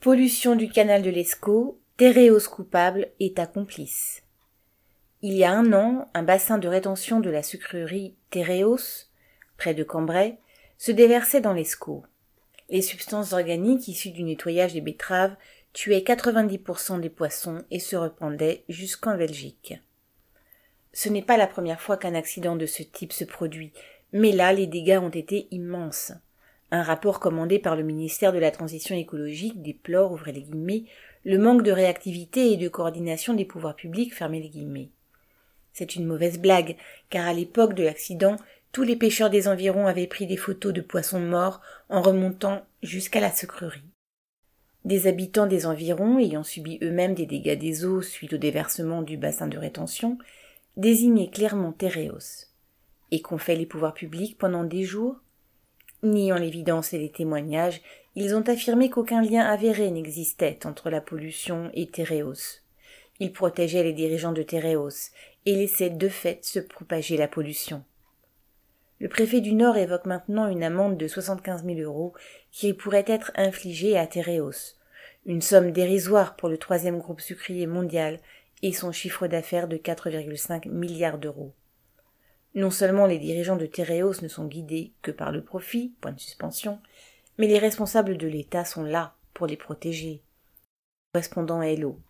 Pollution du canal de l'Escaut, Téréos coupable est accomplice. Il y a un an, un bassin de rétention de la sucrerie Téréos, près de Cambrai, se déversait dans l'Escaut. Les substances organiques issues du nettoyage des betteraves tuaient 90% des poissons et se répandaient jusqu'en Belgique. Ce n'est pas la première fois qu'un accident de ce type se produit, mais là les dégâts ont été immenses. Un rapport commandé par le ministère de la Transition écologique déplore, ouvrez les guillemets, le manque de réactivité et de coordination des pouvoirs publics, fermez les guillemets. C'est une mauvaise blague, car à l'époque de l'accident, tous les pêcheurs des environs avaient pris des photos de poissons morts en remontant jusqu'à la sucrerie. Des habitants des environs, ayant subi eux-mêmes des dégâts des eaux suite au déversement du bassin de rétention, désignaient clairement Téréos. Et qu'ont fait les pouvoirs publics pendant des jours Niant l'évidence et les témoignages, ils ont affirmé qu'aucun lien avéré n'existait entre la pollution et Téréos. Ils protégeaient les dirigeants de Téréos et laissaient de fait se propager la pollution. Le préfet du Nord évoque maintenant une amende de 75 000 euros qui pourrait être infligée à Téréos, une somme dérisoire pour le troisième groupe sucrier mondial et son chiffre d'affaires de 4,5 milliards d'euros. Non seulement les dirigeants de Téréos ne sont guidés que par le profit, point de suspension, mais les responsables de l'État sont là pour les protéger. Correspondant Hello.